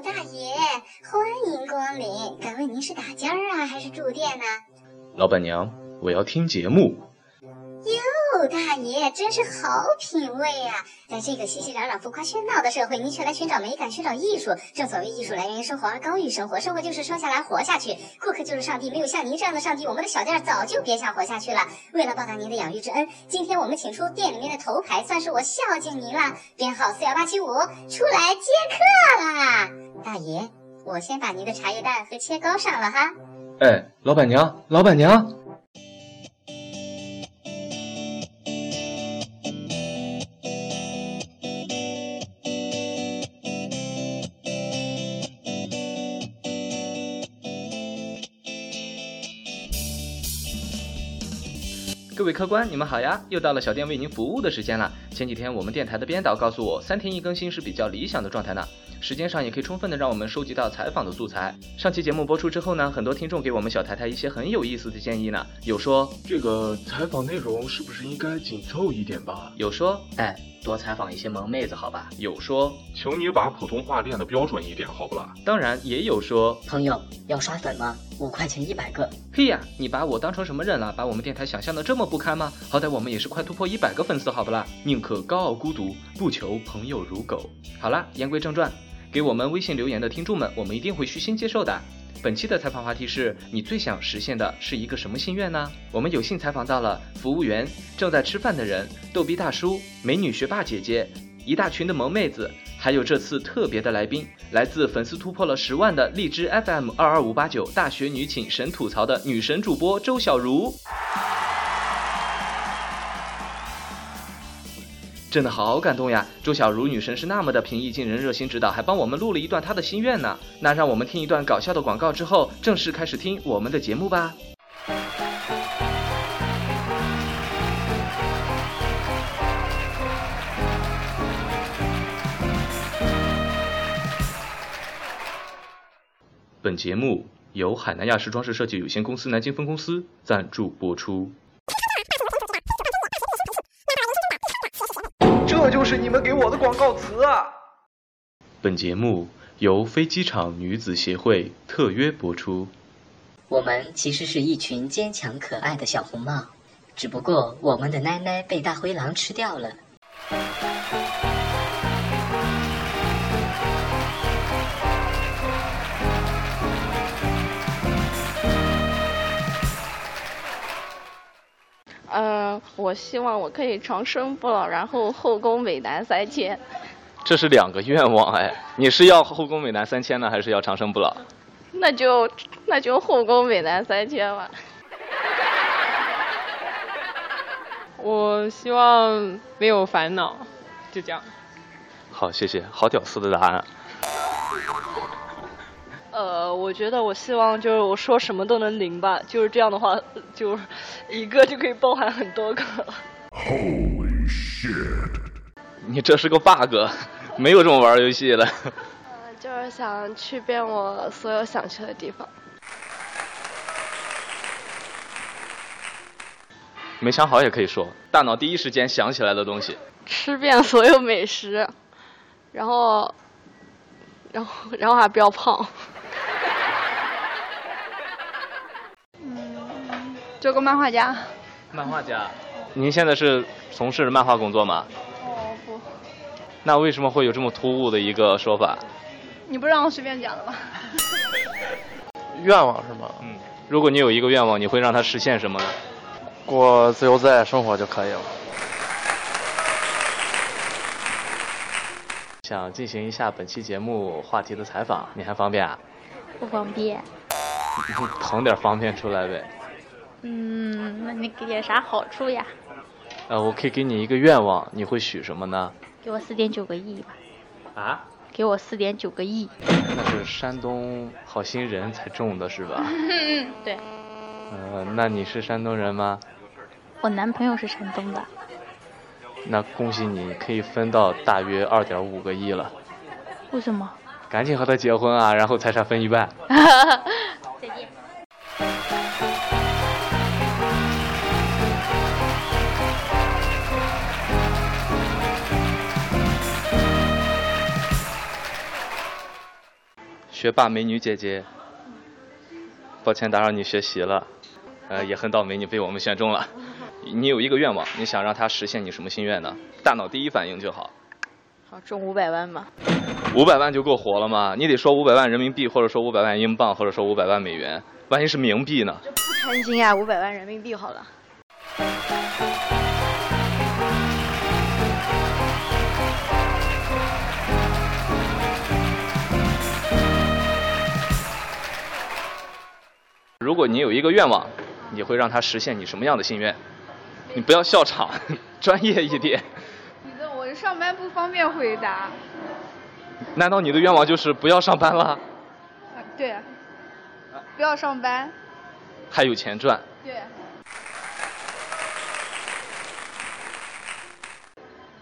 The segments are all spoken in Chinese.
大爷，欢迎光临。敢问您是打尖儿啊，还是住店呢？老板娘，我要听节目。哟，大爷真是好品味啊！在这个熙熙攘攘、浮夸喧闹的社会，您却来寻找美感、寻找艺术。正所谓艺术来源于生活，而高于生活。生活就是生下来活下去，顾客就是上帝。没有像您这样的上帝，我们的小店早就别想活下去了。为了报答您的养育之恩，今天我们请出店里面的头牌，算是我孝敬您了。编号四幺八七五，出来接客啦！大爷，我先把您的茶叶蛋和切糕上了哈。哎，老板娘，老板娘。各位客官，你们好呀！又到了小店为您服务的时间了。前几天我们电台的编导告诉我，三天一更新是比较理想的状态呢。时间上也可以充分的让我们收集到采访的素材。上期节目播出之后呢，很多听众给我们小台台一些很有意思的建议呢。有说这个采访内容是不是应该紧凑一点吧？有说哎，多采访一些萌妹子好吧？有说求你把普通话练得标准一点好不啦？当然也有说朋友要刷粉吗？五块钱一百个。嘿呀，你把我当成什么人了？把我们电台想象的这么不堪吗？好歹我们也是快突破一百个粉丝好不啦？宁可可高傲孤独，不求朋友如狗。好啦，言归正传。给我们微信留言的听众们，我们一定会虚心接受的。本期的采访话题是你最想实现的是一个什么心愿呢？我们有幸采访到了服务员、正在吃饭的人、逗逼大叔、美女学霸姐姐、一大群的萌妹子，还有这次特别的来宾，来自粉丝突破了十万的荔枝 FM 二二五八九大学女寝神吐槽的女神主播周小茹。真的好感动呀！周小茹女神是那么的平易近人、热心指导，还帮我们录了一段她的心愿呢。那让我们听一段搞笑的广告之后，正式开始听我们的节目吧。本节目由海南亚视装饰设计有限公司南京分公司赞助播出。这就是你们给我的广告词啊！本节目由飞机场女子协会特约播出。我们其实是一群坚强可爱的小红帽，只不过我们的奶奶被大灰狼吃掉了。嗯，我希望我可以长生不老，然后后宫美男三千。这是两个愿望哎，你是要后宫美男三千呢，还是要长生不老？那就那就后宫美男三千吧。我希望没有烦恼，就这样。好，谢谢，好屌丝的答案。呃，我觉得我希望就是我说什么都能灵吧，就是这样的话，就一个就可以包含很多个。Holy shit！你这是个 bug，没有这么玩游戏的。呃，就是想去遍我所有想去的地方。没想好也可以说，大脑第一时间想起来的东西。吃遍所有美食，然后，然后，然后还不要胖。做个漫画家。漫画家，您现在是从事漫画工作吗？哦不。那为什么会有这么突兀的一个说法？你不让我随便讲的吗？愿望是吗？嗯。如果你有一个愿望，你会让它实现什么呢？过自由自在生活就可以了。想进行一下本期节目话题的采访，你还方便啊？不方便。你腾点方便出来呗。嗯，那你给点啥好处呀？呃，我可以给你一个愿望，你会许什么呢？给我四点九个亿吧。啊？给我四点九个亿。那是山东好心人才中的是吧？嗯，对。呃，那你是山东人吗？我男朋友是山东的。那恭喜你，可以分到大约二点五个亿了。为什么？赶紧和他结婚啊，然后财产分一半。再见。学霸美女姐姐，抱歉打扰你学习了，呃，也很倒霉你被我们选中了。你有一个愿望，你想让它实现你什么心愿呢？大脑第一反应就好。好，中五百万吧。五百万就够活了吗？你得说五百万人民币，或者说五百万英镑，或者说五百万美元。万一是冥币呢？不贪心啊，五百万人民币好了。如果你有一个愿望，你会让它实现你什么样的心愿？你不要笑场，专业一点。你的我上班不方便回答。难道你的愿望就是不要上班了？啊，对。不要上班。还有钱赚。对。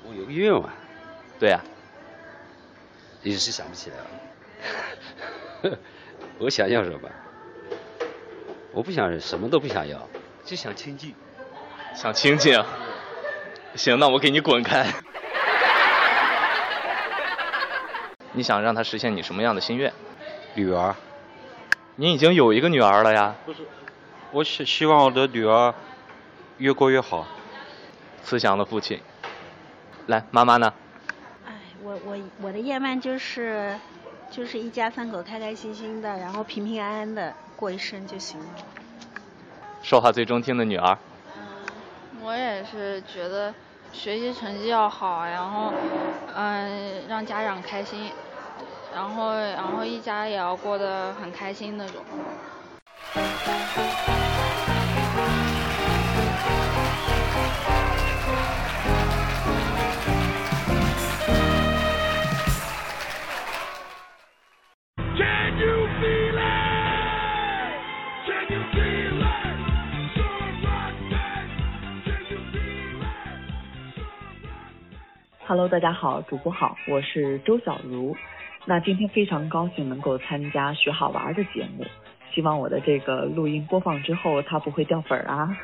我有个愿望。对呀。一时想不起来了。我想要什么？我不想什么都不想要，就想清静。想清静。行，那我给你滚开。你想让他实现你什么样的心愿？女儿。你已经有一个女儿了呀。不是，我希希望我的女儿越过越好。慈祥的父亲。来，妈妈呢？哎，我我我的愿望就是，就是一家三口开开心心的，然后平平安安的过一生就行了。说话最中听的女儿。我也是觉得学习成绩要好，然后嗯让家长开心。然后，然后一家也要过得很开心那种。Hello，大家好，主播好，我是周小茹。那今天非常高兴能够参加学好玩的节目，希望我的这个录音播放之后它不会掉粉儿啊。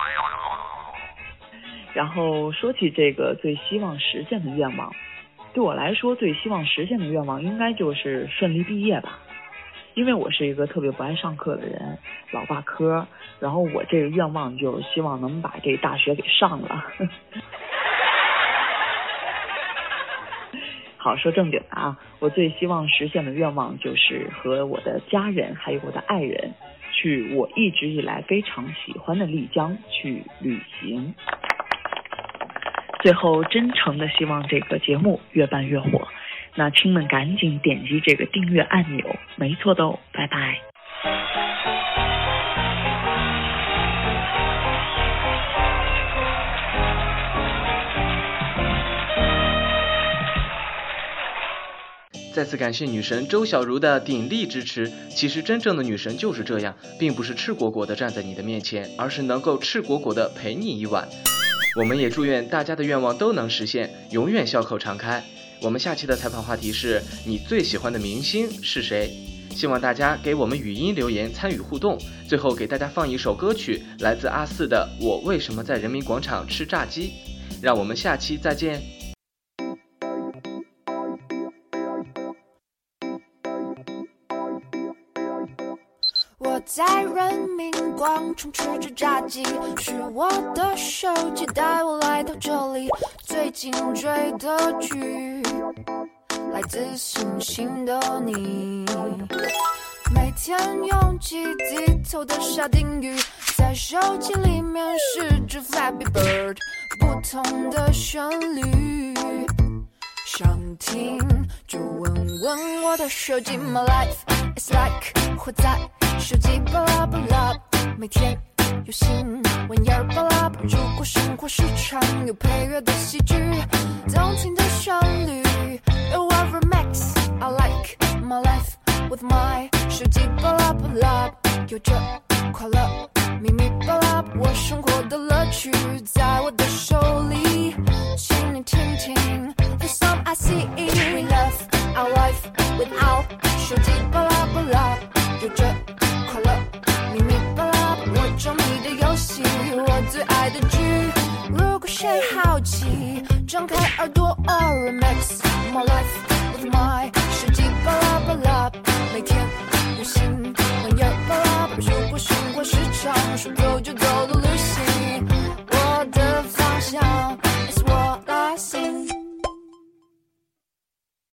然后说起这个最希望实现的愿望，对我来说最希望实现的愿望应该就是顺利毕业吧，因为我是一个特别不爱上课的人，老挂科，然后我这个愿望就希望能把这大学给上了。好，说正经的啊，我最希望实现的愿望就是和我的家人还有我的爱人，去我一直以来非常喜欢的丽江去旅行。最后，真诚的希望这个节目越办越火，那亲们赶紧点击这个订阅按钮，没错的哦，拜拜。再次感谢女神周小茹的鼎力支持。其实真正的女神就是这样，并不是赤果果的站在你的面前，而是能够赤果果的陪你一晚。我们也祝愿大家的愿望都能实现，永远笑口常开。我们下期的采访话题是你最喜欢的明星是谁？希望大家给我们语音留言参与互动。最后给大家放一首歌曲，来自阿四的《我为什么在人民广场吃炸鸡》。让我们下期再见。光充斥着炸鸡，是我的手机带我来到这里。最近追的剧来自星星的你，每天用机低头的沙丁鱼，在手机里面是只 Flappy Bird，不同的旋律。想听就问问我的手机，My life It's like 活在。手机巴拉巴拉，每天有新闻儿巴拉。如果生活是场有配乐的喜剧，动听的旋律，You are max。I like my life with my 手机巴拉巴拉，有着快乐秘密巴拉。我生活的乐趣在我的手好奇，张开耳朵、啊、，remix my life with my 手机巴拉巴拉，每天有新玩意儿巴拉。如果生活是场说走就走的旅行，我的方向。